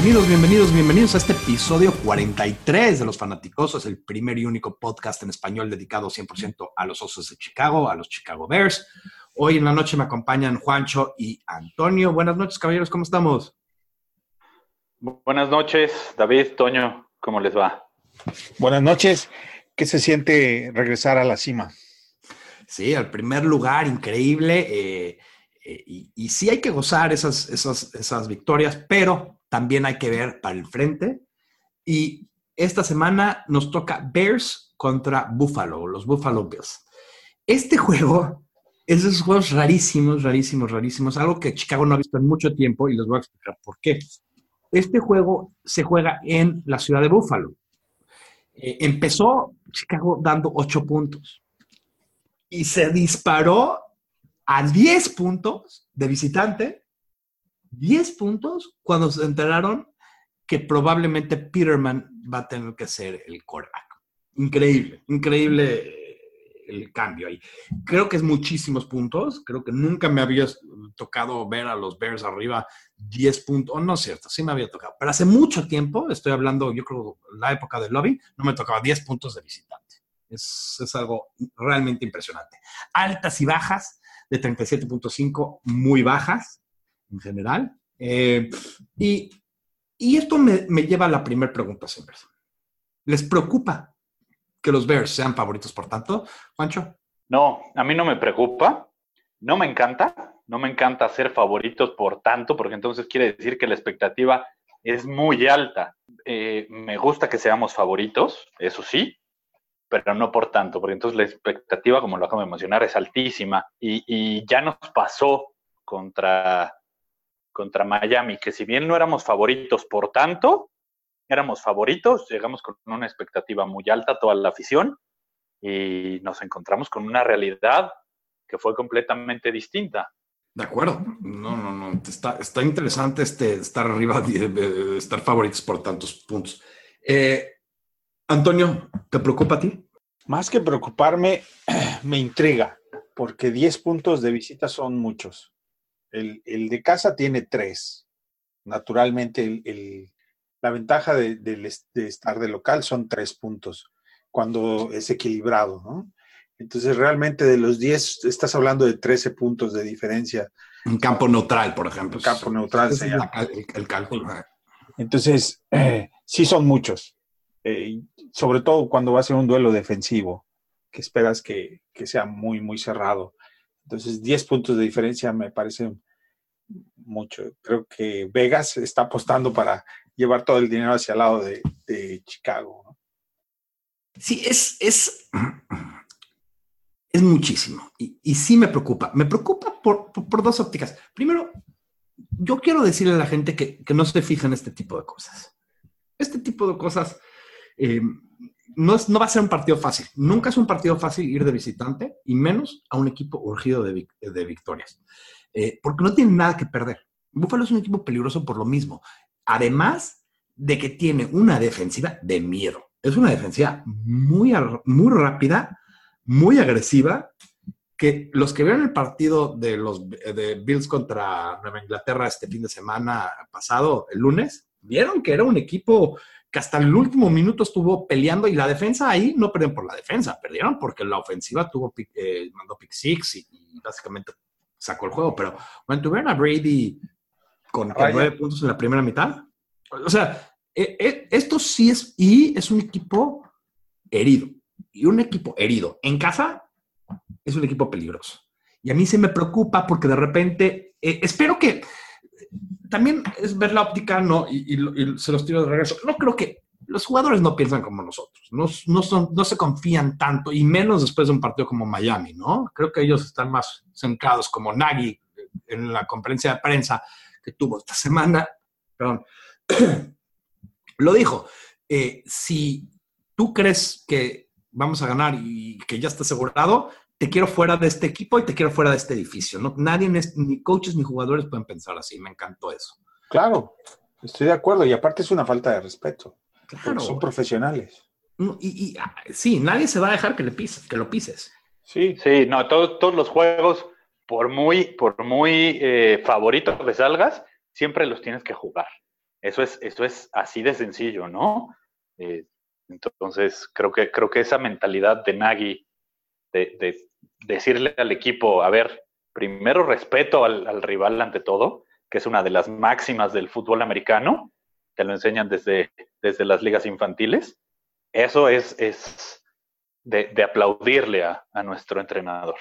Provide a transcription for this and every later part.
Bienvenidos, bienvenidos, bienvenidos a este episodio 43 de Los Fanaticosos, el primer y único podcast en español dedicado 100% a los Osos de Chicago, a los Chicago Bears. Hoy en la noche me acompañan Juancho y Antonio. Buenas noches, caballeros, ¿cómo estamos? Buenas noches, David, Toño, ¿cómo les va? Buenas noches. ¿Qué se siente regresar a la cima? Sí, al primer lugar, increíble. Eh, eh, y, y, sí hay que gozar esas, esas, esas victorias, pero también hay que ver para el frente. Y esta semana nos toca Bears contra Buffalo, los Buffalo Bills. Este juego es de esos juegos rarísimos, rarísimos, rarísimos, algo que Chicago no ha visto en mucho tiempo y les voy a explicar por qué. Este juego se juega en la ciudad de Buffalo. Eh, empezó Chicago dando 8 puntos y se disparó a 10 puntos de visitante 10 puntos cuando se enteraron que probablemente Peterman va a tener que ser el quarterback. Increíble, increíble el cambio ahí. Creo que es muchísimos puntos. Creo que nunca me había tocado ver a los Bears arriba 10 puntos. Oh, no es cierto, sí me había tocado. Pero hace mucho tiempo, estoy hablando, yo creo, la época del lobby, no me tocaba 10 puntos de visitante. Es, es algo realmente impresionante. Altas y bajas de 37.5, muy bajas en general. Eh, y, esto me, lleva a la primera pregunta siempre. ¿Les preocupa que los Bears sean favoritos por tanto, Juancho? No, a mí no me preocupa. No me encanta. No me encanta ser favoritos por tanto, porque entonces quiere decir que la expectativa es muy alta. Eh, me gusta que seamos favoritos, eso sí, pero no por tanto, porque entonces la expectativa, como lo acabo de mencionar, es altísima y, y ya nos pasó contra contra Miami, que si bien no éramos favoritos por tanto, éramos favoritos, llegamos con una expectativa muy alta toda la afición y nos encontramos con una realidad que fue completamente distinta. De acuerdo, no, no, no, está, está interesante este, estar arriba, estar favoritos por tantos puntos. Eh, Antonio, ¿te preocupa a ti? Más que preocuparme, me intriga, porque 10 puntos de visita son muchos. El, de casa tiene tres. Naturalmente, el, la ventaja de, estar de local son tres puntos cuando es equilibrado, ¿no? Entonces, realmente de los 10, estás hablando de 13 puntos de diferencia. Un campo neutral, por ejemplo. campo neutral se llama. el, cálculo. Entonces, eh, sí son muchos. Eh, sobre todo cuando va a ser un duelo defensivo, que esperas que, que sea muy, muy cerrado. Entonces, 10 puntos de diferencia me parece mucho. Creo que Vegas está apostando para llevar todo el dinero hacia el lado de, Chicago. Sí, es, es, es muchísimo. Y, y, sí me preocupa. Me preocupa por, dos ópticas. Primero, yo quiero decirle a la gente que, no se fija en este tipo de cosas. Este tipo de cosas eh, no, es, no va a ser un partido fácil. Nunca es un partido fácil ir de visitante y menos a un equipo urgido de, de victorias. Eh, porque no tiene nada que perder. Buffalo es un equipo peligroso por lo mismo. Además de que tiene una defensiva de miedo. Es una defensiva muy, muy rápida, muy agresiva, que los que vieron el partido de los de Bills contra Nueva Inglaterra este fin de semana pasado, el lunes, vieron que era un equipo que hasta el último minuto estuvo peleando y la defensa ahí no perdieron por la defensa, perdieron porque la ofensiva tuvo eh, mandó pick six y, básicamente sacó el juego. Pero tuvieron a Brady con nueve puntos en la primera mitad, o sea, e, e, esto sí es, y es un equipo herido. Y un equipo herido en casa es un equipo peligroso. Y a mí se me preocupa porque de repente, eh, espero que también es ver la óptica, ¿no? Y, se los tiro de regreso. No creo que los jugadores no piensan como nosotros, no, no, son, no se confían tanto, y menos después de un partido como Miami, ¿no? Creo que ellos están más centrados como Nagy en la conferencia de prensa que tuvo esta semana, perdón, lo dijo, eh, si tú crees que vamos a ganar y que ya está asegurado, te quiero fuera de este equipo y te quiero fuera de este edificio. ¿no? Nadie, ni coaches ni jugadores pueden pensar así. Me encantó eso. Claro, estoy de acuerdo. Y aparte es una falta de respeto. Claro. Son profesionales. Y, ah, sí, nadie se va a dejar que, le pises, que lo pises. Sí, sí, no, todos, todos los juegos, por muy, por muy eh, favoritos que salgas, siempre los tienes que jugar. Eso es, eso es así de sencillo, ¿no? Eh, entonces, creo que, creo que esa mentalidad de Nagy, de, decirle al equipo, a ver, primero respeto al, rival ante todo, que es una de las máximas del fútbol americano, te lo enseñan desde, desde las ligas infantiles. Eso es, es de, aplaudirle a, a, nuestro entrenador.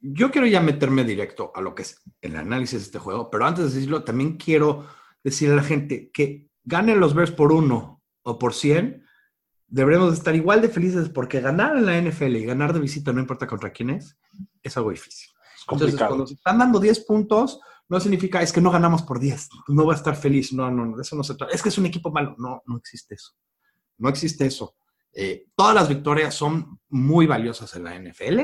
Yo quiero ya meterme directo a lo que es el análisis de este juego, pero antes de decirlo, también quiero decirle a la gente que ganen los Bears por uno o por cien, deberemos estar igual de felices porque ganar en la NFL y ganar de visita, no importa contra quién es, es algo difícil. Entonces, cuando se están dando 10 puntos, no significa es que no ganamos por 10, no va a estar feliz, no, no, no, eso no se trata. Es que es un equipo malo, no, no existe eso. No existe eso. Eh, todas las victorias son muy valiosas en la NFL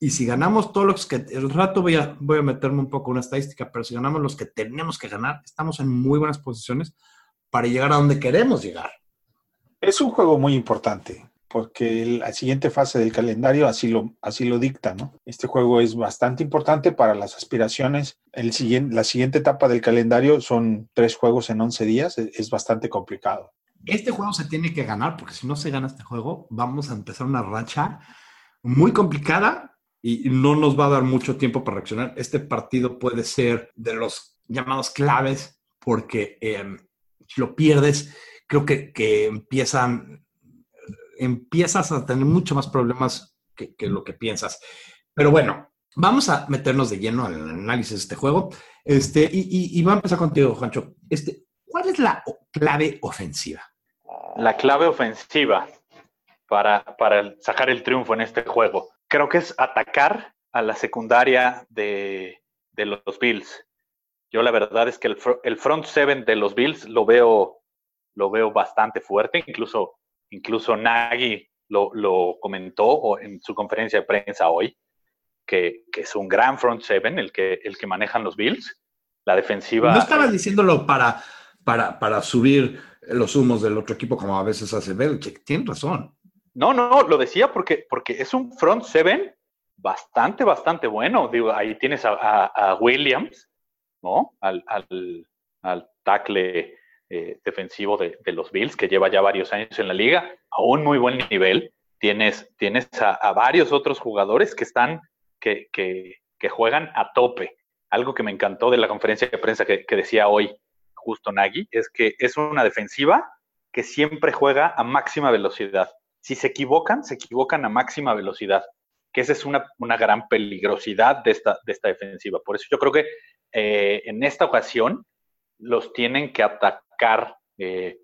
y si ganamos todos los que, el rato voy a, voy a meterme un poco en una estadística, pero si ganamos los que tenemos que ganar, estamos en muy buenas posiciones para llegar a donde queremos llegar. Es un juego muy importante porque la siguiente fase del calendario así lo, así lo dicta, ¿no? Este juego es bastante importante para las aspiraciones. El siguiente, la siguiente etapa del calendario son tres juegos en 11 días, es, es bastante complicado. Este juego se tiene que ganar porque si no se gana este juego, vamos a empezar una racha muy complicada y no nos va a dar mucho tiempo para reaccionar. Este partido puede ser de los llamados claves porque si lo pierdes, creo que, empiezan, empiezas a tener mucho más problemas que, lo que piensas. Pero bueno, vamos a meternos de lleno al análisis de este juego. Este, y, y, voy a empezar contigo, Juancho. Este, ¿Cuál es la clave ofensiva? La clave ofensiva para, para sacar el triunfo en este juego. Creo que es atacar a la secundaria de, de los Bills. Yo la verdad es que el, el, front seven de los Bills lo veo lo veo bastante fuerte, incluso, incluso Nagy lo, lo comentó en su conferencia de prensa hoy, que, que, es un gran front seven el que, el que manejan los Bills. La defensiva. No estabas diciéndolo para, para, para subir los humos del otro equipo, como a veces hace Belichick. Tienes razón. No, no, lo decía porque, porque es un front seven bastante, bastante bueno. Digo, ahí tienes a, a, Williams, ¿no? Al, al, al tackle eh, defensivo de, los Bills, que lleva ya varios años en la liga, a un muy buen nivel. Tienes, tienes a, varios otros jugadores que están, que, que, juegan a tope. Algo que me encantó de la conferencia de prensa que, decía hoy justo Nagy, es que es una defensiva que siempre juega a máxima velocidad. Si se equivocan, se equivocan a máxima velocidad, que esa es una, una gran peligrosidad de esta, de esta defensiva. Por eso yo creo que eh, en esta ocasión los tienen que atacar eh,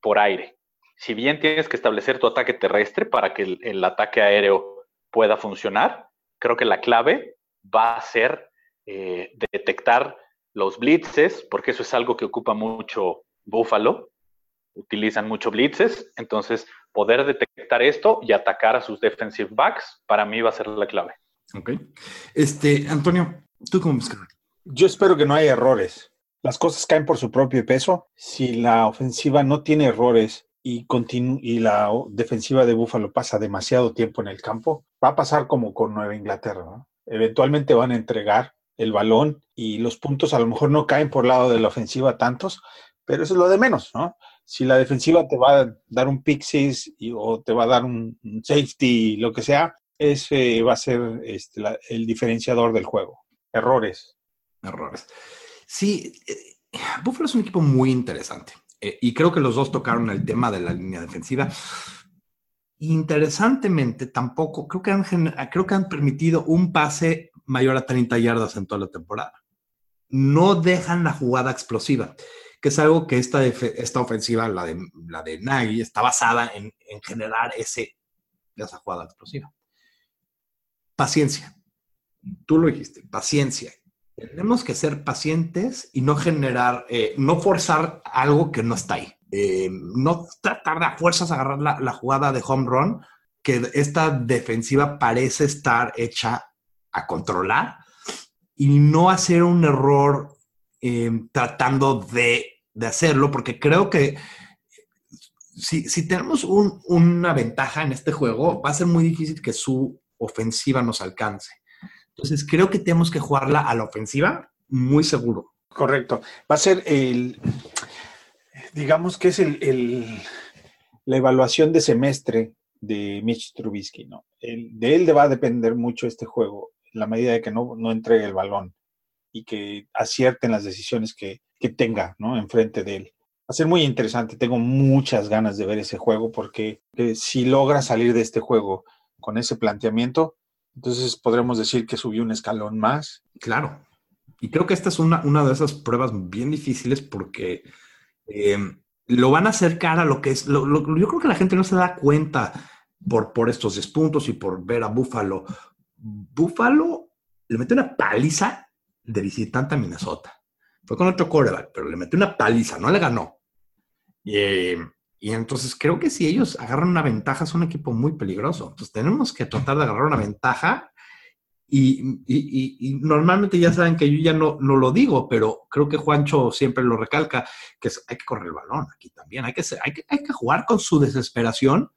por aire. Si bien tienes que establecer tu ataque terrestre para que el, ataque aéreo pueda funcionar, creo que la clave va a ser eh, detectar los blitzes, porque eso es algo que ocupa mucho Buffalo. Utilizan mucho blitzes, entonces poder detectar esto y atacar a sus defensive backs, para mí va a ser la clave. Ok. Este, Antonio, ¿tú cómo ves? Yo espero que no haya errores las cosas caen por su propio peso. Si la ofensiva no tiene errores y, y la defensiva de Búfalo pasa demasiado tiempo en el campo, va a pasar como con Nueva Inglaterra. Eventualmente van a entregar el balón y los puntos a lo mejor no caen por lado de la ofensiva tantos, pero eso es lo de menos, ¿no? Si la defensiva te va a dar un pick o te va a dar un, safety, lo que sea, ese va a ser este, el diferenciador del juego. Errores. Errores. Sí, eh, Buffalo es un equipo muy interesante. Eh, y creo que los dos tocaron el tema de la línea defensiva. Interesantemente, tampoco creo que han, creo que han permitido un pase mayor a 30 yardas en toda la temporada. No dejan la jugada explosiva, que es algo que esta, esta ofensiva, la de, la de Nagy, está basada en, en generar ese, esa jugada explosiva. Paciencia. Tú lo dijiste, paciencia tenemos que ser pacientes y no generar, eh, no forzar algo que no está ahí. Eh, no tratar de a fuerzas agarrar la, jugada de home run, que esta defensiva parece estar hecha a controlar y no hacer un error eh, tratando de, hacerlo, porque creo que si, si tenemos una ventaja en este juego, va a ser muy difícil que su ofensiva nos alcance. Entonces creo que tenemos que jugarla a la ofensiva muy seguro. Correcto. Va a ser el... digamos que es el, la evaluación de semestre de Mitch Trubisky, ¿no? de él va a depender mucho este juego, la medida de que no, no entregue el balón y que acierten las decisiones que, que tenga, ¿no? Enfrente de él. Va a ser muy interesante, tengo muchas ganas de ver ese juego porque eh, si logra salir de este juego con ese planteamiento, entonces podremos decir que subió un escalón más. Claro. Y creo que esta es una, una de esas pruebas bien difíciles porque eh, lo van a acercar a lo que es. Yo creo que la gente no se da cuenta por, por estos 10 puntos y por ver a Búfalo. Búfalo le mete una paliza de visitante a Minnesota. Fue con otro quarterback, pero le metió una paliza, no le ganó. Y, y entonces creo que si ellos agarran una ventaja, es un equipo muy peligroso. Entonces tenemos que tratar de agarrar una ventaja. Y, normalmente ya saben que yo ya no, no, lo digo, pero creo que Juancho siempre lo recalca, que hay que correr el balón aquí también. Hay que, hay, que, hay que jugar con su desesperación,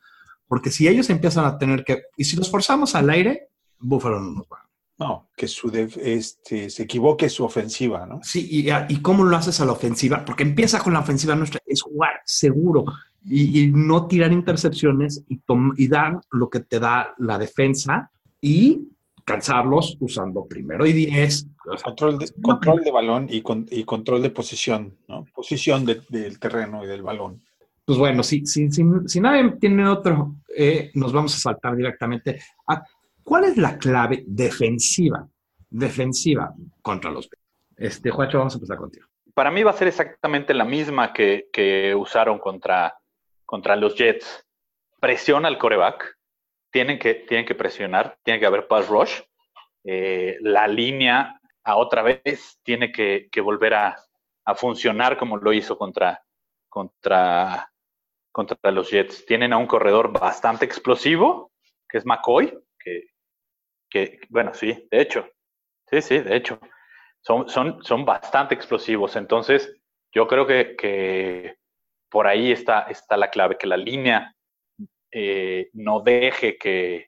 porque si ellos empiezan a tener que... Y si los forzamos al aire, Búfalo no nos va. No, que su este, se equivoque su ofensiva, ¿no? Sí, y, y, cómo lo haces a la ofensiva, porque empieza con la ofensiva nuestra, es jugar seguro y, no tirar intercepciones y, y dar lo que te da la defensa y cansarlos usando primero y diez. control, de, control de balón y, y, control de posición, ¿no? Posición del terreno y del balón. Pues bueno, si, si, si, nadie tiene otro, eh, nos vamos a saltar directamente a cuál es la clave defensiva, defensiva contra los Este, Juancho, vamos a empezar contigo. Para mí va a ser exactamente la misma que, que usaron contra, contra los Jets. Presiona al coreback, tienen que, tienen que presionar, tiene que haber pass rush. Eh, la línea a otra vez tiene que, volver a, funcionar como lo hizo contra, contra, contra los Jets. Tienen a un corredor bastante explosivo, que es McCoy, que, que bueno, sí, de hecho, sí, sí, de hecho, son, son, son bastante explosivos. Entonces, yo creo que, que por ahí está, está la clave, que la línea eh, no deje que,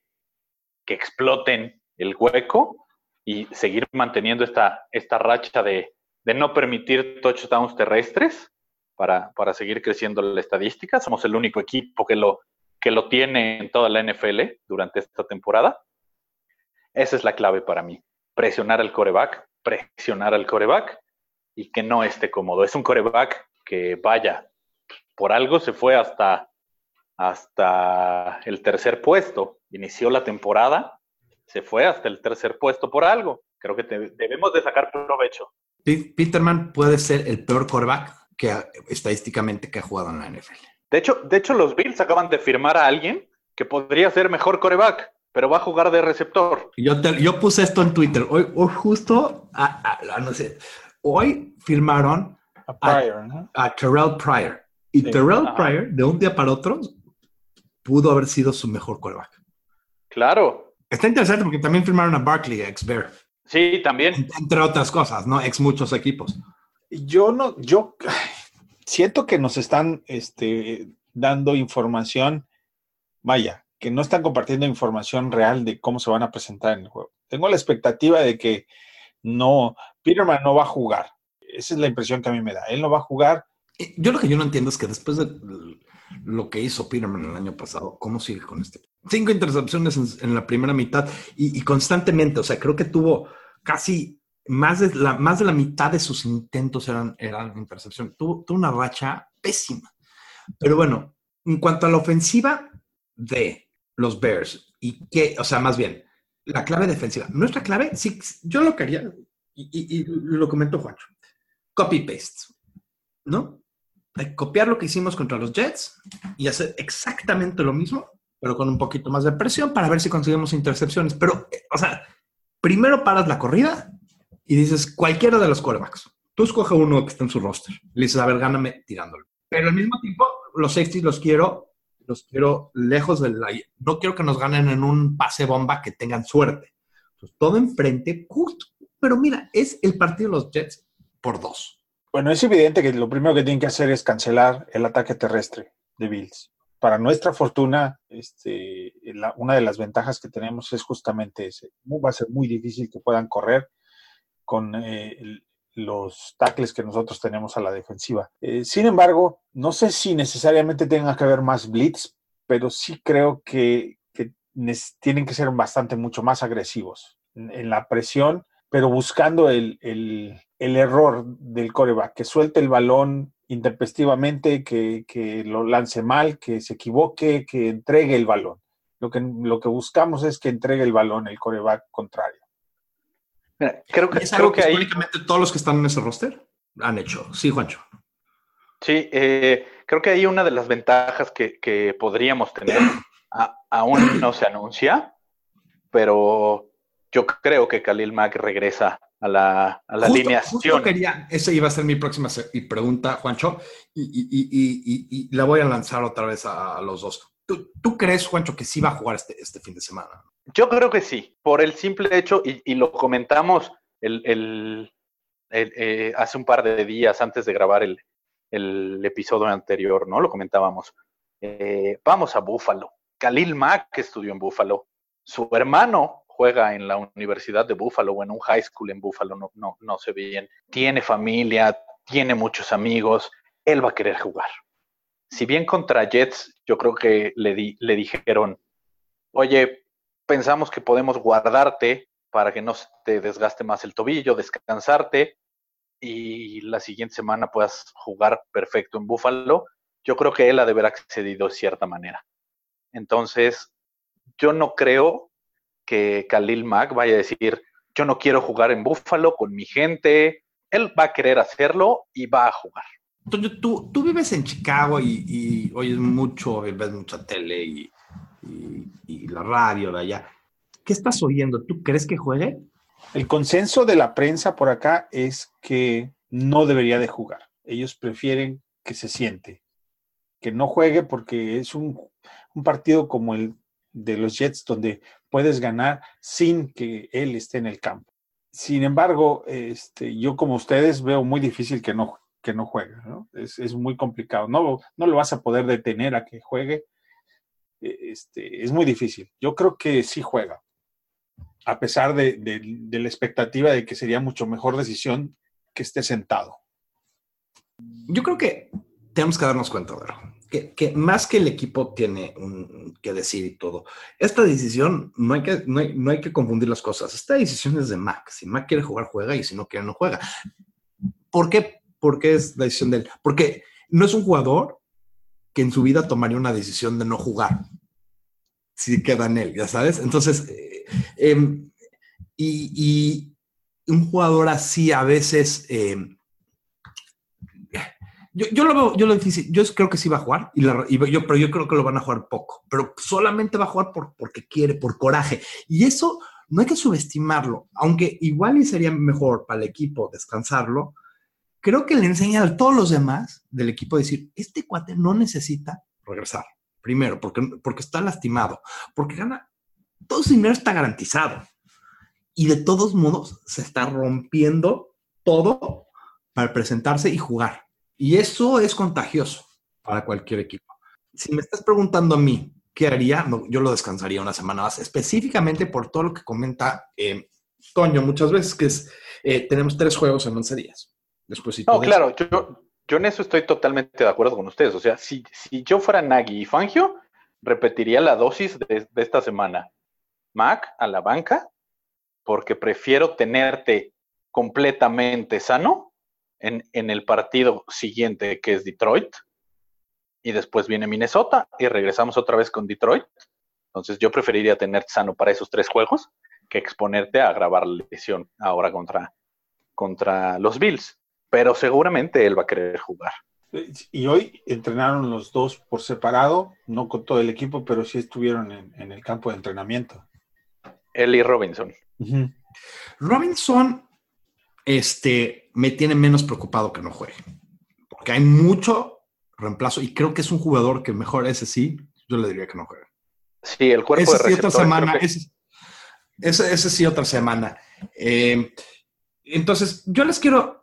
exploten el hueco y seguir manteniendo esta, esta racha de, no permitir touchdowns terrestres para, para, seguir creciendo la estadística. Somos el único equipo que lo, que lo tiene en toda la NFL durante esta temporada. Esa es la clave para mí. Presionar al coreback, presionar al coreback y que no esté cómodo. Es un coreback que vaya, por algo se fue hasta, hasta el tercer puesto. Inició la temporada, se fue hasta el tercer puesto por algo. Creo que debemos de sacar provecho. Peterman puede ser el peor coreback que estadísticamente que ha jugado en la NFL. De hecho, de hecho, los Bills acaban de firmar a alguien que podría ser mejor coreback, pero va a jugar de receptor. Yo, yo puse esto en Twitter. Hoy, hoy justo, no sé, hoy firmaron a, Terrell Pryor. Y Terrell Pryor, de un día para otro, pudo haber sido su mejor quarterback. Claro. Está interesante porque también firmaron a Barkley, ex Bear. Sí, también. Entre otras cosas, ¿no? Ex muchos equipos. Yo no, yo siento que nos están este, dando información, vaya, que no están compartiendo información real de cómo se van a presentar en el juego. Tengo la expectativa de que no, Peterman no va a jugar. Esa es la impresión que a mí me da. Él no va a jugar yo lo que yo no entiendo es que después de lo que hizo Peterman el año pasado, ¿cómo sigue con este? Cinco intercepciones en, la primera mitad y, constantemente, o sea, creo que tuvo casi más de la, más de la mitad de sus intentos eran, eran intercepción. Tuvo, tuvo una racha pésima. Pero bueno, en cuanto a la ofensiva de los Bears, y que, o sea, más bien, la clave defensiva. Nuestra clave, sí, yo lo quería, y, y lo comentó Juancho, copy-paste, ¿no? copiar lo que hicimos contra los Jets y hacer exactamente lo mismo, pero con un poquito más de presión para ver si conseguimos intercepciones. Pero, o sea, primero paras la corrida y dices cualquiera de los quarterbacks. Tú escoge uno que está en su roster. Le dices, a ver, gáname tirándolo. Pero al mismo tiempo, los safeties los quiero, los quiero lejos del... No quiero que nos ganen en un pase bomba que tengan suerte. todo enfrente. Pero mira, es el partido de los Jets por dos. Bueno, es evidente que lo primero que tienen que hacer es cancelar el ataque terrestre de Bills. Para nuestra fortuna, este, una de las ventajas que tenemos es justamente ese. Va a ser muy difícil que puedan correr con eh, los tackles que nosotros tenemos a la defensiva. Eh, sin embargo, no sé si necesariamente tenga que haber más blitz, pero sí creo que, tienen que ser bastante mucho más agresivos en, la presión, pero buscando el, error del coreback, que suelte el balón intempestivamente, que, que, lo lance mal, que se equivoque, que entregue el balón. Lo que, lo que buscamos es que entregue el balón el coreback contrario creo que, creo que, ahí... todos los que están en ese roster han hecho. Sí, Juancho. Sí, eh, creo que ahí una de las ventajas que, podríamos tener aún no se anuncia, pero yo creo que Khalil Mack regresa a la, a la alineación. quería, esa iba a ser mi próxima pregunta, Juancho, y, la voy a lanzar otra vez a, los dos. ¿Tú, crees, Juancho, que sí va a jugar este, este fin de semana? Yo creo que sí, por el simple hecho, y, lo comentamos el, eh, hace un par de días antes de grabar el, episodio anterior, ¿no? Lo comentábamos. Eh, vamos a Búfalo. Khalil Mack estudió en Búfalo. Su hermano juega en la Universidad de Búfalo o en un high school en Búfalo, no, no, no sé bien. Tiene familia, tiene muchos amigos. Él va a querer jugar. Si bien contra Jets, yo creo que le, di, le dijeron, oye, pensamos que podemos guardarte para que no te desgaste más el tobillo, descansarte y la siguiente semana puedas jugar perfecto en Búfalo. Yo creo que él ha de haber accedido de cierta manera. Entonces, yo no creo que Khalil Mack vaya a decir, yo no quiero jugar en Búfalo con mi gente. Él va a querer hacerlo y va a jugar. Tú, tú, vives en Chicago y oyes mucho, ves mucha tele y, y, la radio de allá. ¿Qué estás oyendo? ¿Tú crees que juegue? El consenso de la prensa por acá es que no debería de jugar. Ellos prefieren que se siente, que no juegue porque es un, partido como el de los Jets donde puedes ganar sin que él esté en el campo. Sin embargo, este, yo como ustedes veo muy difícil que no, que no juegue. Es, muy complicado. No, no lo vas a poder detener a que juegue este, es muy difícil. Yo creo que sí juega, a pesar de, la expectativa de que sería mucho mejor decisión que esté sentado. Yo creo que tenemos que darnos cuenta, que, que, más que el equipo tiene que decir y todo, esta decisión no hay, que, no, hay, que confundir las cosas. Esta decisión es de Mac. Si Mac quiere jugar, juega y si no quiere, no juega. ¿Por qué? Porque es la decisión de él. Porque no es un jugador que en su vida tomaría una decisión de no jugar si queda en él, ya sabes. Entonces, eh, em, y, un jugador así a veces, em, yo, lo veo, yo lo difícil, yo creo que sí va a jugar, y, yo, pero yo creo que lo van a jugar poco, pero solamente va a jugar por, porque quiere, por coraje. Y eso no hay que subestimarlo, aunque igual y sería mejor para el equipo descansarlo, creo que le enseña a todos los demás del equipo a decir, este cuate no necesita regresar. Primero, porque, porque está lastimado, porque gana, todo su dinero está garantizado. Y de todos modos se está rompiendo todo para presentarse y jugar. Y eso es contagioso para cualquier equipo. Si me estás preguntando a mí, ¿qué haría? yo lo descansaría una semana más, específicamente por todo lo que comenta eh, Toño muchas veces, que es, eh, tenemos tres juegos en 11 días. Después, no, claro, yo, yo en eso estoy totalmente de acuerdo con ustedes. O sea, si, si yo fuera Nagy y Fangio, repetiría la dosis de, esta semana. Mac a la banca, porque prefiero tenerte completamente sano en, en, el partido siguiente, que es Detroit, y después viene Minnesota y regresamos otra vez con Detroit. Entonces yo preferiría tenerte sano para esos tres juegos que exponerte a grabar la lesión ahora contra, contra los Bills pero seguramente él va a querer jugar. Y hoy entrenaron los dos por separado, no con todo el equipo, pero sí estuvieron en, el campo de entrenamiento. Él y Robinson. Robinson este, me tiene menos preocupado que no juegue, porque hay mucho reemplazo y creo que es un jugador que mejor ese sí, yo le diría que no juegue. Sí, el cuerpo ese de sí otra semana, ese, ese, sí otra semana. Eh, entonces, yo les quiero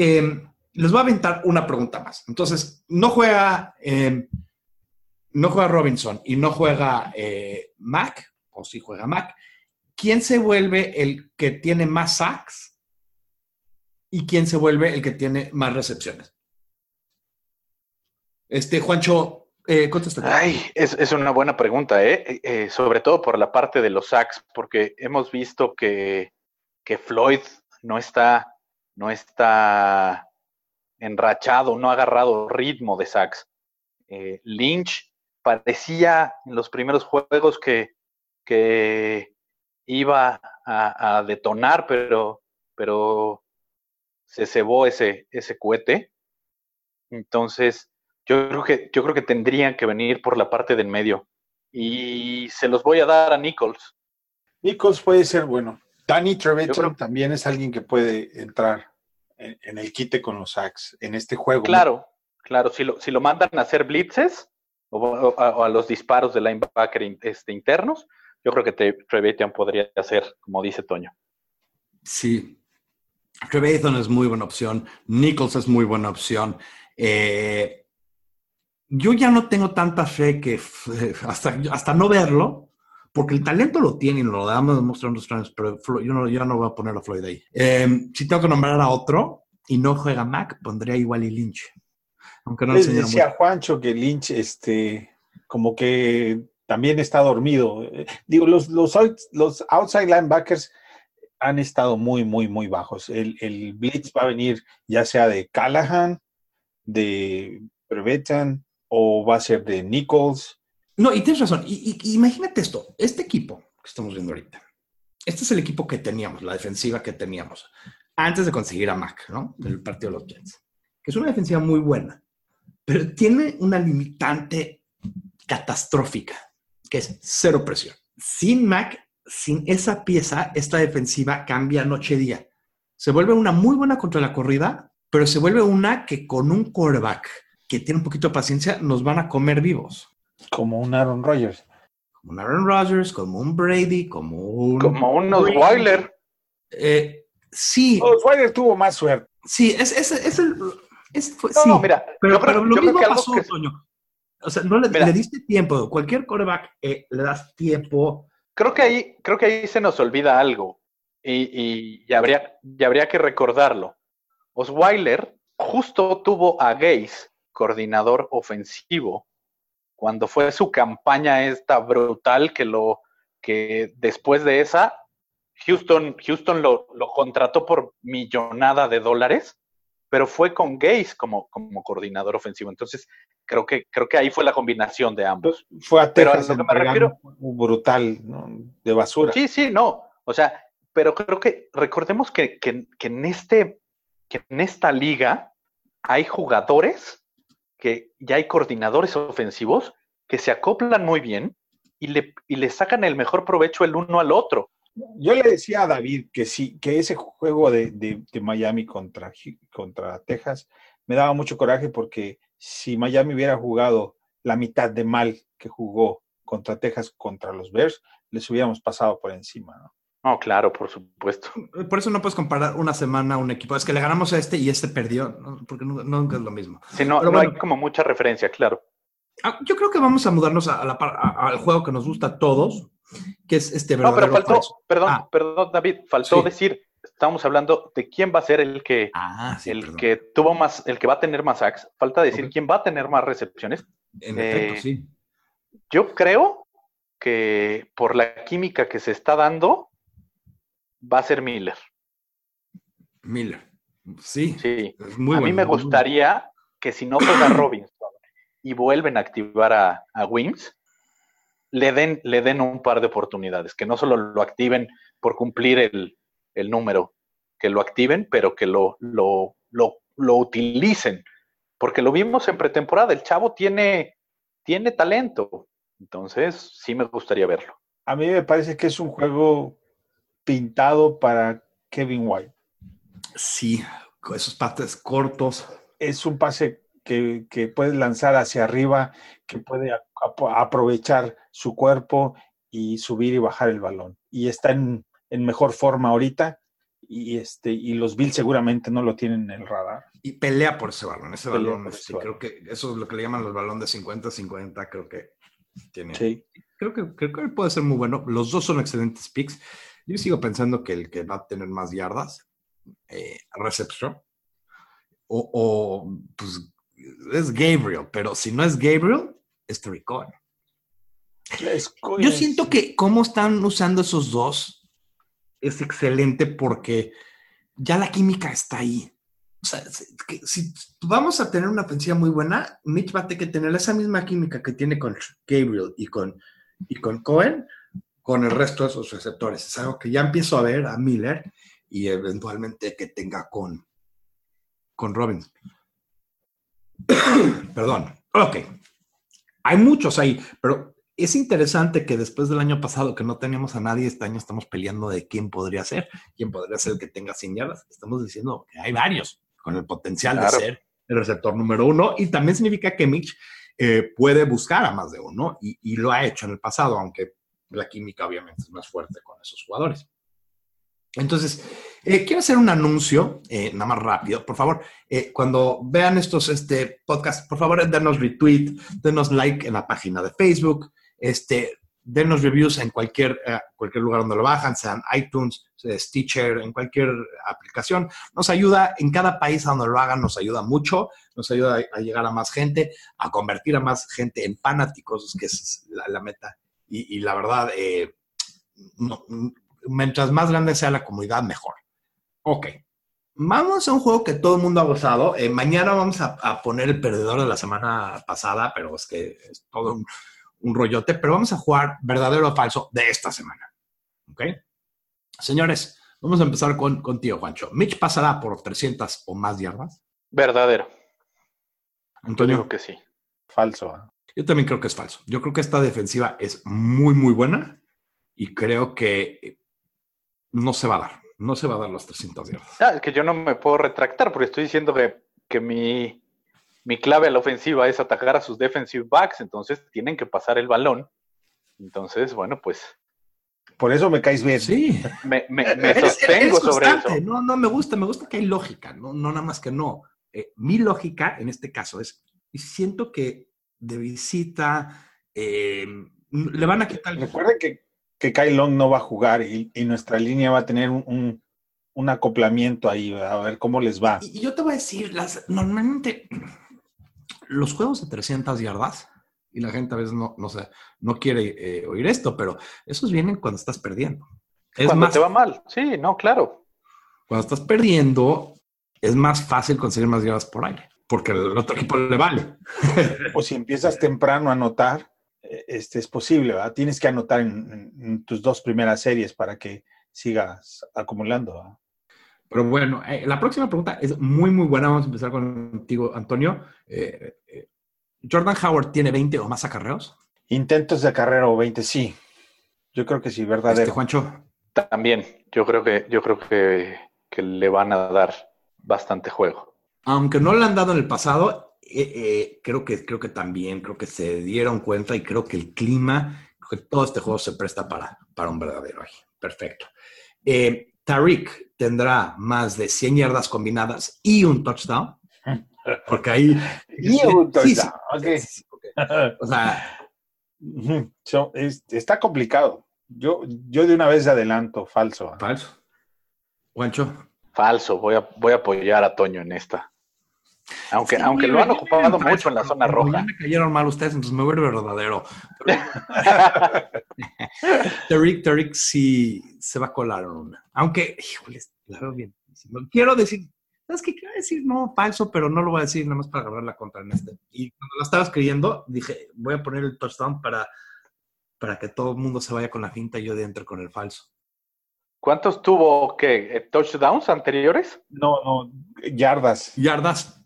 Em, les voy a aventar una pregunta más. Entonces, no juega, em, no juega Robinson y no juega eh, Mac, o si juega Mac. ¿Quién se vuelve el que tiene más sacks y quién se vuelve el que tiene más recepciones. Este, Juancho, eh. Ay, es, es, una buena pregunta, ¿eh? ¿eh? ¿eh? Sobre todo por la parte de los sacks, porque hemos visto que, que Floyd no está, no está enrachado, no ha agarrado ritmo de sacks. Eh, Lynch parecía en los primeros juegos que, que iba a, detonar, pero, pero se cebó ese, ese cohete. Entonces, yo creo, que, yo creo que tendrían que venir por la parte del medio. Y se los voy a dar a Nichols. Nichols puede ser bueno. Danny Trevethan también es alguien que puede entrar en, en, el quite con los sacks en este juego. Claro, claro. Si lo, si lo mandan a hacer blitzes o, o, a, o a, los disparos de linebacker este, internos, yo creo que Trevethan podría hacer, como dice Toño. Sí, Trevathan es muy buena opción, Nichols es muy buena opción. Eh, yo ya no tengo tanta fe que hasta, hasta no verlo, porque el talento lo tiene y lo damos mostrando los pero yo no, yo no voy a poner a Floyd ahí. Eh, si tengo que nombrar a otro y no juega Mac, pondría igual y Lynch. Aunque no Les decía mucho. Juancho que Lynch, este, como que también está dormido. Digo, los, los, los outside linebackers han estado muy, muy, muy bajos. El, el, blitz va a venir ya sea de Callahan, de Prevetan o va a ser de Nichols. No, y tienes razón. Y, imagínate esto, este equipo que estamos viendo ahorita, este es el equipo que teníamos, la defensiva que teníamos, antes de conseguir a Mac, ¿no? Del partido de los Jets, que es una defensiva muy buena, pero tiene una limitante catastrófica, que es cero presión. Sin Mac sin esa pieza, esta defensiva cambia noche-día. Se vuelve una muy buena contra la corrida, pero se vuelve una que con un quarterback que tiene un poquito de paciencia nos van a comer vivos. Como un Aaron Rodgers. Como un Aaron Rodgers, como un Brady, como un... Como un Osweiler. Eh, sí. Osweiler tuvo más suerte. Sí, es, es, es el... Es, fue, no, sí. no, mira, pero, yo pero lo yo mismo creo que pasó, que... Toño. O sea, no le, le diste tiempo. Cualquier quarterback eh, le das tiempo. creo que ahí, creo que ahí se nos olvida algo y, y, y habría, y habría que recordarlo. Osweiler justo tuvo a Gaze, coordinador ofensivo, cuando fue su campaña esta brutal que lo que después de esa Houston, Houston lo, lo contrató por millonada de dólares, pero fue con Gaze como, como coordinador ofensivo. Entonces, creo que, creo que ahí fue la combinación de ambos. Fue a Pero a Texas lo que me refiero- brutal, ¿no? de basura. Sí, sí, no. O sea, pero creo que recordemos que, que, que en este, que en esta liga hay jugadores que ya hay coordinadores ofensivos que se acoplan muy bien y le, y le sacan el mejor provecho el uno al otro. Yo le decía a David que sí, que ese juego de, de- Miami contra, contra Texas me daba mucho coraje porque si Miami hubiera jugado la mitad de mal que jugó contra Texas contra los Bears, les hubiéramos pasado por encima. ¿no? No, claro, por supuesto. Por eso no puedes comparar una semana a un equipo. Es que le ganamos a este y este perdió, ¿no? porque nunca, nunca es lo mismo. Si no, Pero no bueno. hay como mucha referencia, claro. Ah, Yo creo que vamos a mudarnos a, a la par- a- al juego que nos gusta a todos, que es este No, pero verdadero faltó, falso. perdón, Ah. perdón, David, faltó Sí. decir, estábamos hablando de quién va a ser el que, Ah, sí, el perdón. que tuvo más, el que va a tener más sacks. Falta decir quién va a tener más recepciones. En eh, efecto, sí. Yo creo que por la química que se está dando, va a ser Miller. Miller. Sí, Sí. es muy a bueno, mí me gustaría que si no juega Robinson y vuelven a activar a, a Wings, le den, le den un par de oportunidades, que no solo lo activen por cumplir el, el número, que lo activen, pero que lo, lo, lo, lo utilicen. Porque lo vimos en pretemporada, el chavo tiene, tiene talento. Entonces, sí me gustaría verlo. A mí me parece que es un juego pintado para Kevin White. Sí, con esos pates cortos. Es un pase que, que puede lanzar hacia arriba, que puede a- a- aprovechar su cuerpo y subir y bajar el balón. Y está en, en mejor forma ahorita. Y, este, y los Bills seguramente no lo tienen en el radar. Y pelea por ese balón. Ese Pelea balón, ese sí, balón. creo que eso es lo que le llaman los balones de 50-50. Creo que tiene. Sí. Creo que, creo que puede ser muy bueno. Los dos son excelentes picks. Yo sigo pensando que el que va a tener más yardas eh, recepción. O, o, pues es Gabriel, pero si no es Gabriel, es Cohen. Yo siento que cómo están usando esos dos es excelente porque ya la química está ahí. O sea, si vamos a tener una ofensiva muy buena, Mitch va a tener que tener esa misma química que tiene con Gabriel y con, y con Cohen, con el resto de sus receptores. Es algo que ya empiezo a ver a Miller y eventualmente que tenga con, con Robbins. Perdón. Ok. Hay muchos ahí, pero es interesante que después del año pasado que no teníamos a nadie, este año estamos peleando de quién podría ser, quién podría ser el que tenga 100 yardas. Estamos diciendo que hay varios con el potencial de ser el receptor número uno y también significa que Mitch eh, puede buscar a más de uno y, lo ha hecho en el pasado, aunque la química obviamente es más fuerte con esos jugadores. Entonces, eh, quiero hacer un anuncio, eh, nada más rápido. Por favor, cuando vean estos este, podcasts, por favor, denos retweet, denos like en la página de Facebook, este, denos reviews en cualquier, eh, cualquier lugar donde lo bajan, sean iTunes, Stitcher, en cualquier aplicación. Nos ayuda en cada país donde lo hagan, nos ayuda mucho, nos ayuda a, llegar a más gente, a convertir a más gente en fanáticos, que es la, meta. Y, la verdad, eh, mientras más grande sea la comunidad, mejor. Ok. Vamos a un juego que todo el mundo ha gozado. Eh, mañana vamos a, a, poner el perdedor de la semana pasada, pero es que es todo un, un rollote, pero vamos a jugar verdadero o falso de esta semana. ¿Ok? Señores, vamos a empezar con, contigo, Juancho. ¿Mitch pasará por 300 o más yardas? Verdadero. Antonio. Yo que sí. Falso. ¿Eh? Yo también creo que es falso. Yo creo que esta defensiva es muy, muy buena y creo que no se va a dar. No se va a dar las 300 yardas. Ah, es que yo no me puedo retractar porque estoy diciendo que, que mi mi clave a la ofensiva es atacar a sus defensive backs, entonces tienen que pasar el balón. Entonces, bueno, pues. Por eso me caes bien. Sí. Me, sostengo sobre eso. No, no, me gusta, me gusta que hay lógica, no, no nada más que no. Eh, mi lógica en este caso es, siento que de visita eh, le van a quitar. Recuerden que, que Kyle Long no va a jugar y, nuestra línea va a tener un, un, acoplamiento ahí, a ver cómo les va. Y yo te voy a decir, las, normalmente los juegos de 300 yardas, y la gente a veces no, no, sé, no quiere eh, oír esto, pero esos vienen cuando estás perdiendo. Es cuando te va mal, sí, no, claro. Cuando estás perdiendo, es más fácil conseguir más yardas por aire, porque el otro equipo le vale. o si empiezas temprano a anotar, eh, este es posible, ¿verdad? Tienes que anotar en, tus dos primeras series para que sigas acumulando. Pero bueno, eh, la próxima pregunta es muy, muy buena. Vamos a empezar contigo, Antonio. Eh, eh, ¿Jordan Howard tiene 20 o más acarreos? Intentos de acarreo 20, sí. Yo creo que sí, verdadero. Este, Juancho. También, yo creo que, yo creo que, le van a dar bastante juego. Aunque no le han dado en el pasado, creo, que, creo que también, creo que se dieron cuenta y creo que el clima, que todo este juego se presta para, para un verdadero ahí. Perfecto. Tariq tendrá más de 100 yardas combinadas y un touchdown. Porque ahí. y un touchdown. o sea. está complicado. Yo, yo de una vez adelanto, falso. Falso. Juancho. Falso. Voy a, voy a apoyar a Toño en esta. Aunque, aunque lo han ocupado mucho en la zona roja. Ya me cayeron mal ustedes, entonces me vuelve verdadero. Tariq, Tariq sí se va a colar en una. Aunque, híjole, la veo bien. Quiero decir, ¿sabes qué? Quiero decir, no, falso, pero no lo voy a decir nada más para agarrar la contra en este. Y cuando la estaba escribiendo, dije, voy a poner el touchdown para, para que todo el mundo se vaya con la finta y yo de entre con el falso. ¿Cuántos tuvo, qué, eh, touchdowns anteriores? No, no, yardas. Yardas.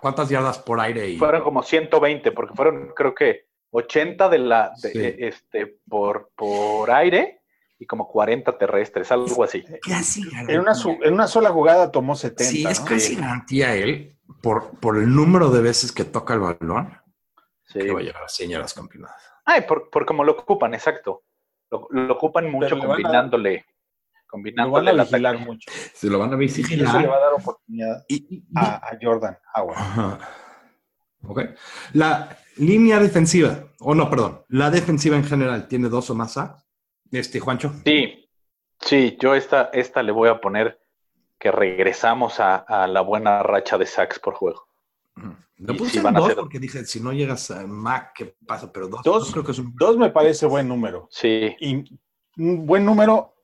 ¿Cuántas yardas por aire? Y... Fueron como 120, porque fueron, creo que 80 de la, de, este, por, por aire y como 40 terrestres, algo así. Casi en una, en una sola jugada tomó 70. Sí, es casi garantía él, por, por el número de veces que toca el balón, sí. que va a llegar a 100 yardas combinadas. Ay, por, por cómo lo ocupan, exacto. Lo, lo ocupan mucho combinándole combinando lo van a vigilar mucho. Se lo van a vigilar. Y eso le va a dar oportunidad a, Jordan Howard. Ok. La línea defensiva, o no, perdón, la defensiva en general tiene dos o más A. Este, Juancho. Sí, sí, yo esta, esta le voy a poner que regresamos a, la buena racha de sacks por juego. Le puse dos porque dije, si no llegas a Mac, ¿qué pasa? Pero dos, creo que es un... dos me parece buen número. Sí. Y un buen número,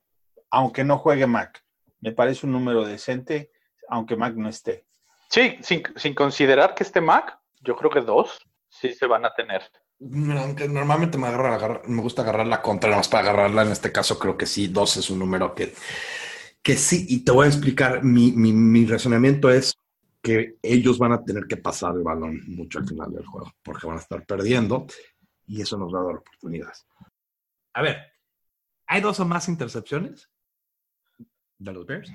aunque no juegue Mac. Me parece un número decente, aunque Mac no esté. Sí, sin, sin considerar que esté Mac, yo creo que dos sí se van a tener. Aunque normalmente me, agarra, me gusta agarrar la contra, nada más para agarrarla. En este caso, creo que sí, dos es un número que, que sí. Y te voy a explicar, mi, mi, mi razonamiento es que ellos van a tener que pasar el balón mucho al final del juego, porque van a estar perdiendo y eso nos va a dar oportunidades. A ver, ¿hay dos o más intercepciones de los Bears?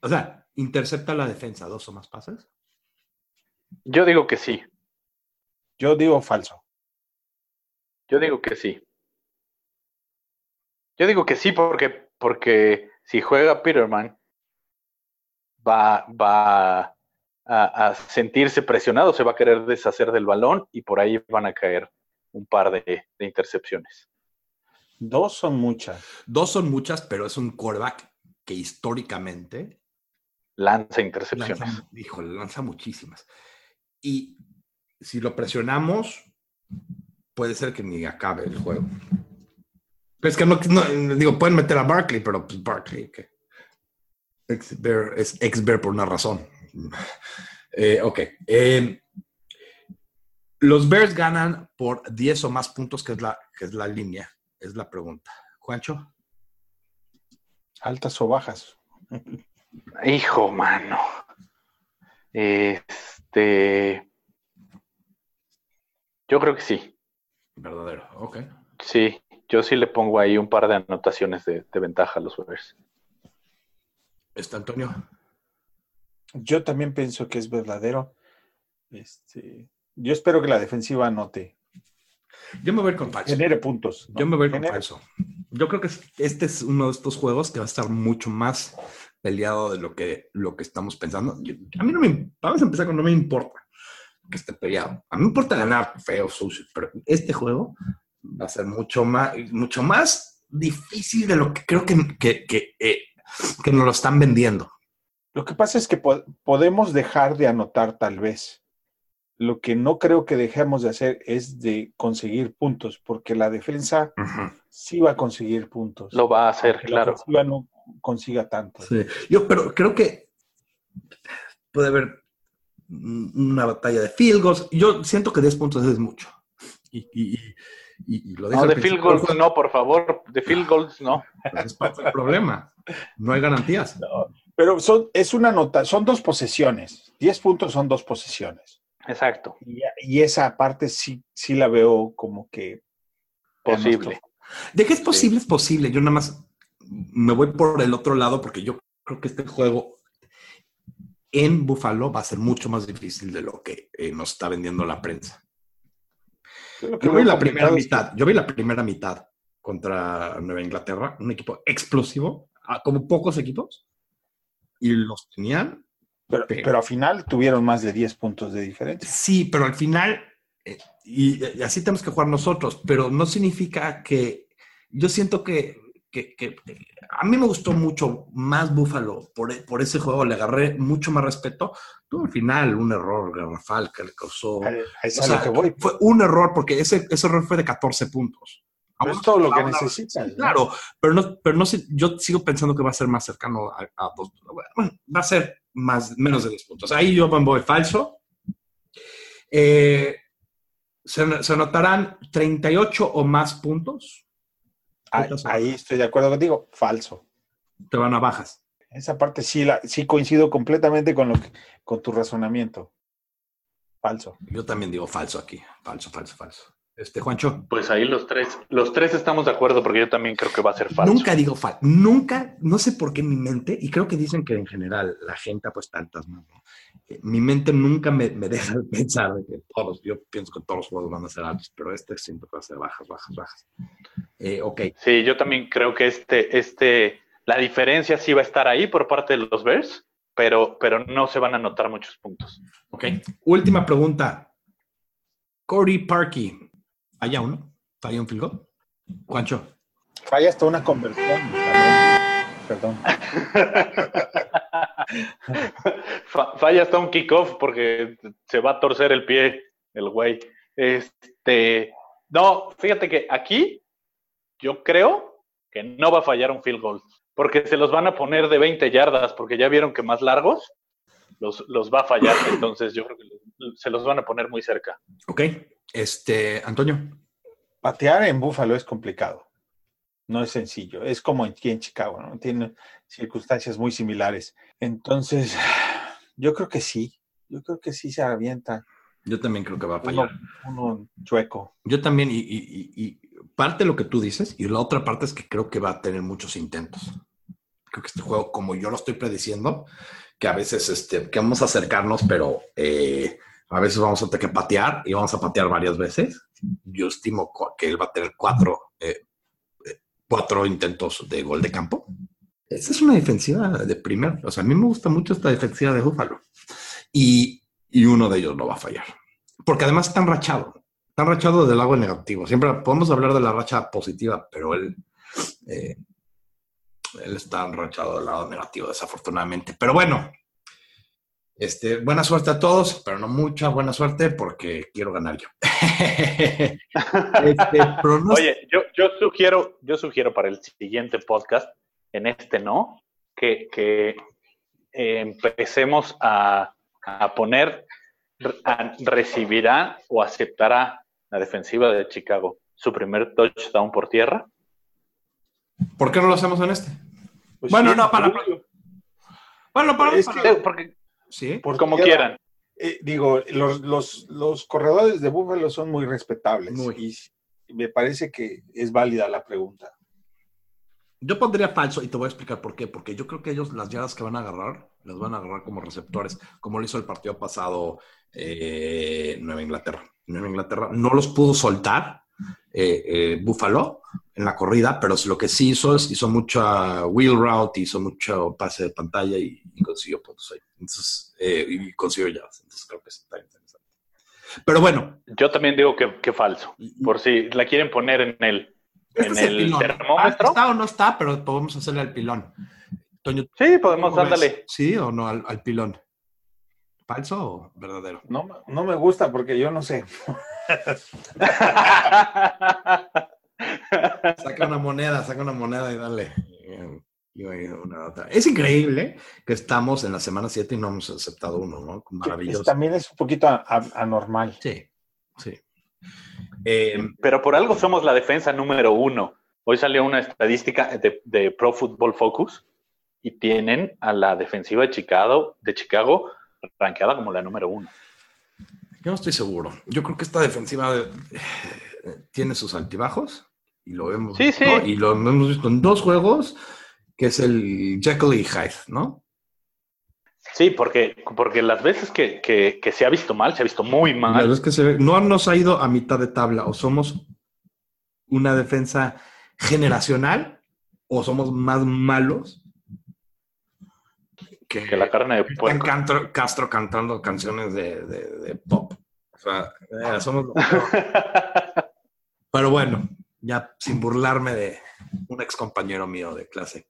O sea, ¿intercepta la defensa dos o más pases? Yo digo que sí. Yo digo falso. Yo digo que sí. Yo digo que sí porque, porque si juega Peterman, va, va a, sentirse presionado, se va a querer deshacer del balón y por ahí van a caer un par de, intercepciones. Dos son muchas. Dos son muchas, pero es un quarterback que históricamente lanza intercepciones. Lanza, híjole, lanza muchísimas. Y si lo presionamos, puede ser que ni acabe el juego. Es que no, digo, pueden meter a Barkley, pero pues Barkley, que es ex-Bear por una razón. Eh, ok. Eh, los Bears ganan por 10 o más puntos, que es, la, que es la línea, es la pregunta. Juancho. Altas o bajas. Hijo, mano. Este. Yo creo que sí. Verdadero, ok. Sí, yo sí le pongo ahí un par de anotaciones de, de ventaja a los Bears. ¿Está Antonio? Yo también pienso que es verdadero. Este, yo espero que la defensiva anote. Yo me voy con falso. Genere puntos. Yo me voy con falso. Yo creo que este es uno de estos juegos que va a estar mucho más peleado de lo que, lo que estamos pensando. a mí no me... Vamos a empezar con no me importa que esté peleado. A mí me importa ganar feo, sucio, pero este juego va a ser mucho más, mucho más difícil de lo que creo que, que, que, eh, que nos lo están vendiendo. Lo que pasa es que podemos dejar de anotar tal vez. Lo que no creo que dejemos de hacer es de conseguir puntos, porque la defensa sí va a conseguir puntos. Lo va a hacer, claro. La no consiga tanto. Sí. Yo, pero creo que puede haber una batalla de field goals. Yo siento que 10 puntos es mucho. Y, lo No, de field goals no, por favor. De field goals no. Es parte del problema. No hay garantías. Pero son, es una nota, son dos posesiones. Diez puntos son dos posesiones. Exacto. Y, esa parte sí, sí la veo como que posible. De que es posible, es posible. Yo nada más me voy por el otro lado porque yo creo que este juego en Buffalo va a ser mucho más difícil de lo que eh, nos está vendiendo la prensa. Yo, vi la primera mitad. Yo vi la primera mitad contra Nueva Inglaterra, un equipo explosivo, como pocos equipos y los tenían. Pero, pero, al final tuvieron más de 10 puntos de diferencia. Sí, pero al final, eh, y, así tenemos que jugar nosotros, pero no significa que yo siento que, que, a mí me gustó mucho más Búfalo por, por, ese juego, le agarré mucho más respeto. Tuvo al final un error garrafal que le causó. Fue un error porque ese, ese error fue de 14 puntos es todo lo que necesitan. Claro, pero no, pero no sé, yo sigo pensando que va a ser más cercano a, dos. Bueno, va a ser más, menos de 10 puntos. Ahí yo me voy falso. Eh, se, se, anotarán 38 o más puntos. Ahí, estoy de acuerdo contigo, falso. Te van a bajas. Esa parte sí, la, sí coincido completamente con, lo con tu razonamiento. Falso. Yo también digo falso aquí. Falso, falso, falso. Este, Juancho. Pues ahí los tres, los tres estamos de acuerdo porque yo también creo que va a ser falso. Nunca digo falso, nunca, no sé por qué mi mente, y creo que dicen que en general la gente pues tantas más, eh, mi mente nunca me, deja de pensar de que todos, yo pienso que todos los juegos van a ser altos, pero este siempre va a ser bajas, bajas, bajas. Eh, ok. Sí, yo también creo que este, este, la diferencia sí va a estar ahí por parte de los Bears, pero, pero no se van a notar muchos puntos. Ok. Última pregunta. Corey Parkey, ¿Falla uno? ¿Falla un field Juancho. Falla hasta una conversión. Perdón. Falla hasta un kickoff porque se va a torcer el pie el güey. Este, no, fíjate que aquí yo creo que no va a fallar un field goal, porque se los van a poner de 20 yardas, porque ya vieron que más largos los, los va a fallar, entonces yo creo que se los van a poner muy cerca. Ok, este, Antonio. Patear en Búfalo es complicado. No es sencillo. Es como aquí en Chicago, ¿no? Tiene circunstancias muy similares. Entonces, yo creo que sí. Yo creo que sí se avienta. Yo también creo que va a fallar. Uno, chueco. Yo también, y, parte de lo que tú dices, y la otra parte es que creo que va a tener muchos intentos. Creo que este juego, como yo lo estoy prediciendo, que a veces este, que vamos a acercarnos, pero eh, a veces vamos a tener que patear y vamos a patear varias veces. Yo estimo que él va a tener cuatro, eh, eh, cuatro intentos de gol de campo. Esa es una defensiva de primer. O sea, a mí me gusta mucho esta defensiva de Búfalo. Y, y uno de ellos lo va a fallar. Porque además está enrachado. Está enrachado del lado negativo. Siempre podemos hablar de la racha positiva, pero él, eh, él está enrachado del lado negativo, desafortunadamente. Pero bueno, este, buena suerte a todos, pero no mucha buena suerte porque quiero ganar yo. este, Oye, yo, yo, sugiero, yo sugiero para el siguiente podcast, en este no, que, que eh, empecemos a, a poner, a, recibirá o aceptará la defensiva de Chicago su primer touchdown por tierra. ¿Por qué no lo hacemos en este? Pues bueno, no, para. Bueno, para. porque Sí, por como quieran. Eh, digo, los, los, corredores de Buffalo son muy respetables y me parece que es válida la pregunta. Yo pondría falso y te voy a explicar por qué. Porque yo creo que ellos las yardas que van a agarrar, las van a agarrar como receptores, como lo hizo el partido pasado eh, Nueva Inglaterra. Nueva Inglaterra no los pudo soltar eh, eh, Buffalo en la corrida, pero lo que sí hizo es hizo mucha wheel route, hizo mucho pase de pantalla y, consiguió puntos ahí. Entonces, eh, y consiguió ya. Entonces creo que está interesante. Pero bueno. Yo también digo que, que falso, por si la quieren poner en el, en el, termómetro. está o no está, pero podemos hacerle al pilón. sí, podemos darle. ¿Sí o no al, al pilón? ¿Falso o verdadero? No, no me gusta porque yo no sé. saca una moneda, saca una moneda y dale. Es increíble que estamos en la semana 7 y no hemos aceptado uno, ¿no? Maravilloso. también es un poquito anormal. Sí, sí. Eh, Pero por algo somos la defensa número uno. Hoy salió una estadística de, de, Pro Football Focus y tienen a la defensiva de Chicago, de Chicago rankeada como la número uno. Yo no estoy seguro. Yo creo que esta defensiva eh, tiene sus altibajos y lo vemos. Sí, sí. Y lo hemos visto en dos juegos, que es el Jekyll y Hyde, ¿no? Sí, porque, porque las veces que, se ha visto mal, se ha visto muy mal. Las que se ve, no nos ha ido a mitad de tabla, o somos una defensa generacional, o somos más malos que, la carne de puerco. Castro, cantando canciones de, pop. O sea, eh, somos... Pero bueno, ya sin burlarme de un ex compañero mío de clase.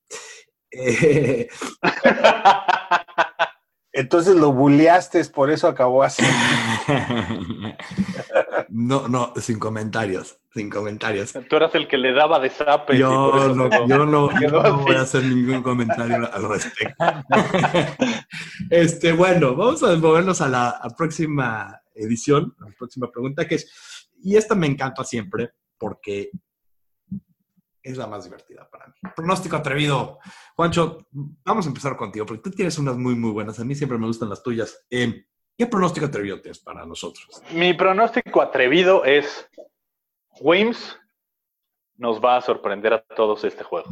Eh, Entonces lo bulleaste, por eso acabó así. no, no, sin comentarios, sin comentarios. Tú eras el que le daba de zape. Yo, no, yo no, voy a hacer ningún comentario al respecto. este, bueno, vamos a movernos a la próxima edición, a la próxima pregunta, que es, y esta me encanta siempre, porque es la más divertida para mí. Pronóstico atrevido. Juancho, vamos a empezar contigo, porque tú tienes unas muy, muy buenas. A mí siempre me gustan las tuyas. Eh, ¿Qué pronóstico atrevido tienes para nosotros? Mi pronóstico atrevido es Wims nos va a sorprender a todos este juego.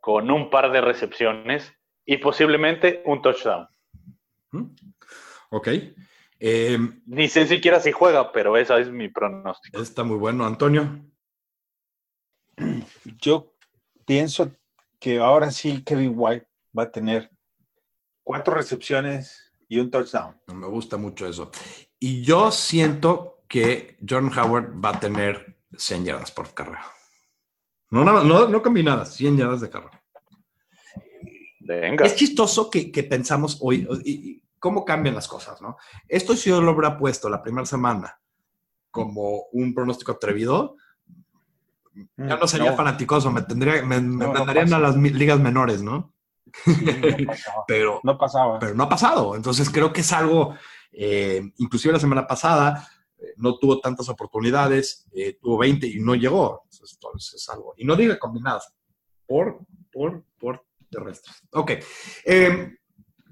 Con un par de recepciones y posiblemente un touchdown. Ok. Eh, Ni sé siquiera si juega, pero esa es mi pronóstico. Está muy bueno, Antonio. Yo pienso que ahora sí Kevin White va a tener cuatro recepciones y un touchdown. Me gusta mucho eso. Y yo siento que John Howard va a tener 100 yardas por carrera. No, no, no, combinadas, 100 yardas de carrera. Venga. Es chistoso que, que pensamos hoy, y- y cómo cambian las cosas, ¿no? Esto si yo lo hubiera puesto la primera semana como un pronóstico atrevido, ya no sería fanaticoso, me tendría, me, me No, no mandarían pasa. a las ligas menores, ¿no? Sí, no pasaba. Pero, No pasaba. pero no ha pasado. Entonces creo que es algo, eh, inclusive la semana pasada eh, no tuvo tantas oportunidades, eh, tuvo 20 y no llegó. Entonces, entonces es algo. Y no diga combinadas, por, por, por terrestres. Ok.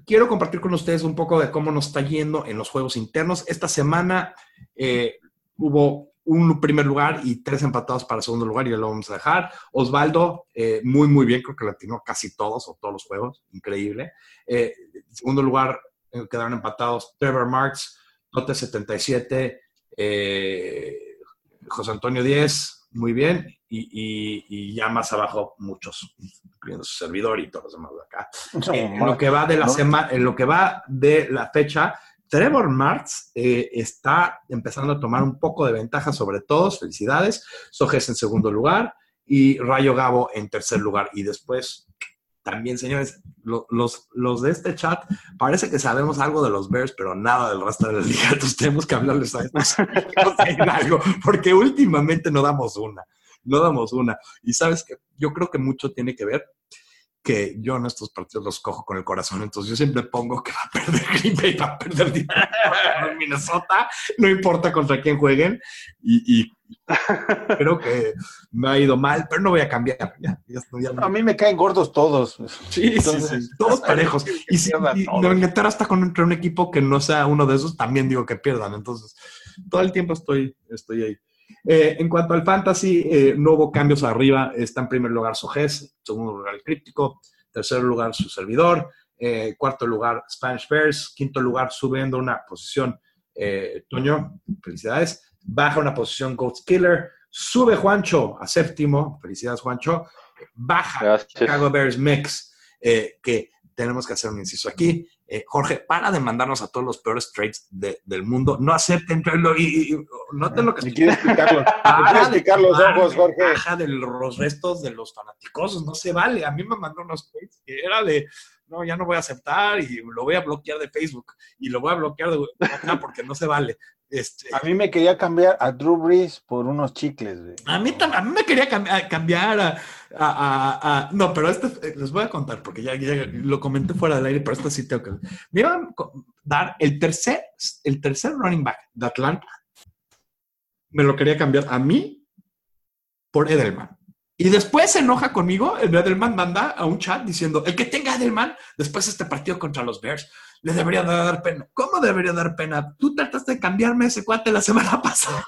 Quiero compartir con ustedes un poco de cómo nos está yendo en los juegos internos. Esta semana eh, hubo un primer lugar y tres empatados para segundo lugar y ya lo vamos a dejar. Osvaldo, eh, muy, muy bien, creo que latinó casi todos o todos los juegos, increíble. Eh, segundo lugar eh, quedaron empatados Trevor Marks, Tote 77, eh, José Antonio 10, muy bien, y, y- y ya más abajo muchos, incluyendo su servidor y todos los demás de acá. No, en lo que va de la no. semana, en lo que va de la fecha, Trevor Marx eh, está empezando a tomar un poco de ventaja sobre todos. Felicidades. Sojes en segundo lugar y Rayo Gabo en tercer lugar. Y después, también, señores, los, los de este chat, parece que sabemos algo de los Bears, pero nada del resto de la liga. Entonces tenemos que hablarles a a algo, porque últimamente no damos una. No damos una. Y sabes que yo creo que mucho tiene que ver que yo en estos partidos los cojo con el corazón, entonces yo siempre pongo que va a perder Green Bay, va a perder Minnesota, no importa contra quién jueguen, y, y creo que me ha ido mal, pero no voy a cambiar. Ya, ya estoy- ya no- A mí me caen gordos todos. Sí, sí, Entonces, sí, todos parejos. Y si no intentar hasta con entre un equipo que no sea uno de esos, también digo que pierdan. Entonces, todo el tiempo estoy, estoy ahí. Eh, en cuanto al fantasy, eh, no hubo cambios arriba. Está en primer lugar Sojes, segundo lugar el Críptico, tercer lugar su servidor, eh, cuarto lugar Spanish Bears, quinto lugar subiendo una posición eh, Toño, felicidades, baja una posición Ghost Killer, sube Juancho a séptimo, felicidades Juancho, baja Gracias. Chicago Bears Mix, eh, que tenemos que hacer un inciso aquí. Eh, Jorge, para de mandarnos a todos los peores trades de- del mundo. No acepten traerlo y, y- y noten lo que Me estoy quiere explicarlo. Para de explicar los ojos, Jorge. ventaja de los restos de los fanáticos, no se vale. A mí me mandó unos tweets que era de, no, ya no voy a aceptar y lo voy a bloquear de Facebook y lo voy a bloquear de porque no se vale. Este, A mí me quería cambiar a Drew Brees por unos chicles. güey. a mí, a mí me quería a- cambiar a, a- a- No, pero este les voy a contar porque ya, ya lo comenté fuera del aire, pero esto sí tengo que... Me iban a dar el tercer, el tercer running back de Atlanta. Me lo quería cambiar a mí por Edelman. Y después se enoja conmigo, el Edelman manda a un chat diciendo, el que tenga Edelman, después de este partido contra los Bears, le debería de dar pena. ¿Cómo debería dar pena? Tú trataste de cambiarme ese cuate la semana pasada.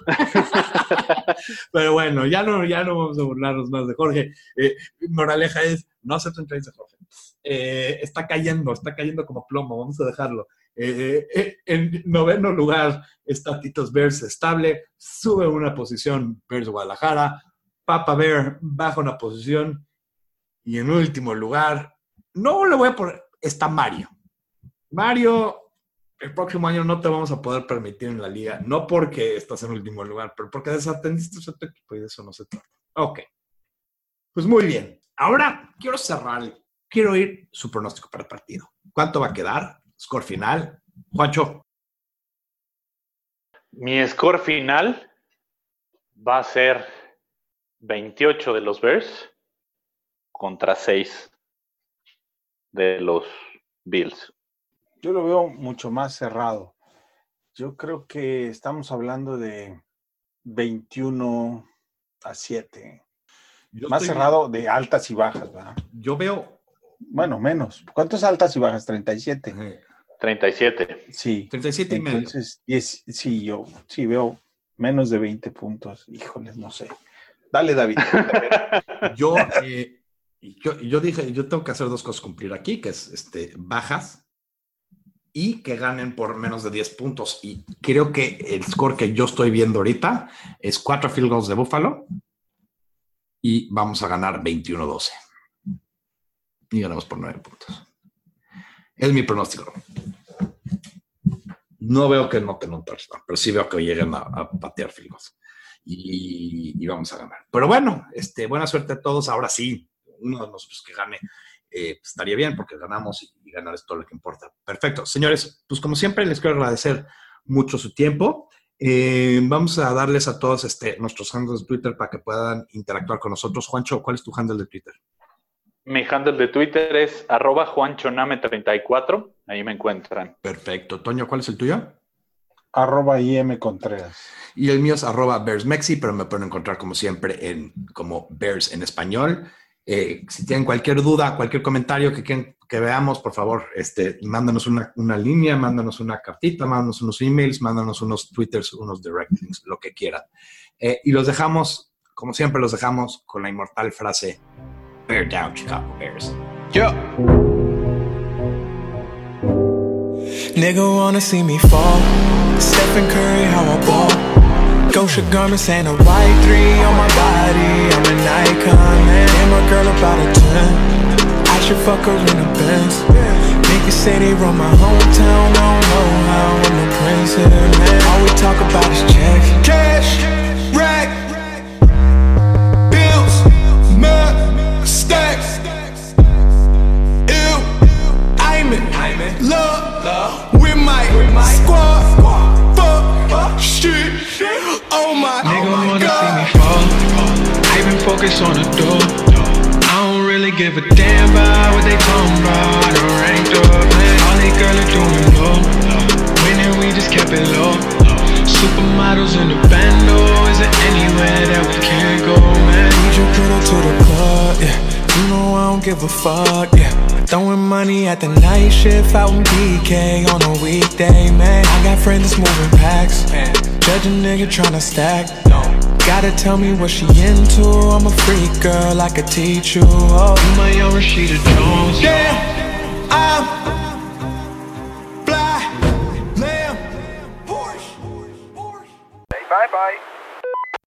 Pero bueno, ya no, ya no vamos a burlarnos más de Jorge. Eh, moraleja es, no acepten trades de Jorge. Eh, está cayendo, está cayendo como plomo, vamos a dejarlo. Eh, en noveno lugar está Titos Bears estable, sube una posición Bears Guadalajara, Papa Bear baja una posición y en último lugar, no le voy a poner, está Mario. Mario, el próximo año no te vamos a poder permitir en la liga, no porque estás en último lugar, pero porque desatendiste a tu equipo y de eso no se trata. Ok. Pues muy bien. Ahora quiero cerrar, quiero ir su pronóstico para el partido. ¿Cuánto va a quedar? Score final. Juancho, Mi score final va a ser 28 de los Bears contra 6 de los Bills. Yo lo veo mucho más cerrado. Yo creo que estamos hablando de 21 a 7. yo Más estoy- cerrado de altas y bajas, ¿verdad? Yo veo Bueno, menos. ¿Cuántas altas y bajas? 37. eh, 37. Sí. 37 y medio. Entonces, 10, sí, yo sí veo menos de 20 puntos. Híjoles, no sé. Dale, David. Yo, eh, yo, yo dije, yo tengo que hacer dos cosas cumplir aquí, que es este, bajas y que ganen por menos de 10 puntos. Y creo que el score que yo estoy viendo ahorita es cuatro field goals de Buffalo y vamos a ganar 21-12. Y ganamos por 9 puntos. Es mi pronóstico. No veo que noten un touchdown, pero sí veo que lleguen a, a patear field goals y, y vamos a ganar. Pero bueno, este, buena suerte a todos. Ahora sí, uno de nosotros que gane eh, pues, estaría bien porque ganamos y, ganar es todo lo que importa. Perfecto. Señores, pues como siempre les quiero agradecer mucho su tiempo. Eh, vamos a darles a todos este, nuestros handles de Twitter para que puedan interactuar con nosotros. Juancho, ¿cuál es tu handle de Twitter? Mi handle de Twitter es arroba juanchoname34. Ahí me encuentran. Perfecto. Toño, ¿cuál es el tuyo? Arroba IM Contreras. Y el mío es arroba BearsMexi, pero me pueden encontrar como siempre en como Bears en español. Eh, si tienen cualquier duda, cualquier comentario que que veamos, por favor, este, mándanos una, una, línea, mándanos una cartita, mándanos unos emails, mándanos unos twitters, unos directings, lo que quieran. Eh, y los dejamos, como siempre, los dejamos con la inmortal frase, Bear down, Chicago Bears. Yo. Nigga wanna see me fall. Stephen Curry, how I ball. Gosha garments and a white three on my body icon, man. And my girl about a 10 I should fuck her in a Benz Niggas say they run my hometown. I don't know how I'm the prince here, man. All we talk about is checks Cash, rack Bills, mud, stacks. Ew, I'm in love with my squad. Fuck, shit. Oh my, I focused on the door. I don't really give a damn about what they talking about. I'm ranked up, man. All these girls are doing low. Winning, we just kept it low. Supermodels in the bando. Is there anywhere that we can't go, man? Need your girl to the club, yeah. You know I don't give a fuck, yeah. Throwing money at the night shift out in BK on a weekday, man. I got friends that's moving packs. Man. Judge a nigga tryna stack. No. Gotta tell me what she into. I'm a freak girl, oh. I could teach you. Oh, you my young Rashida Jones. Damn, I'm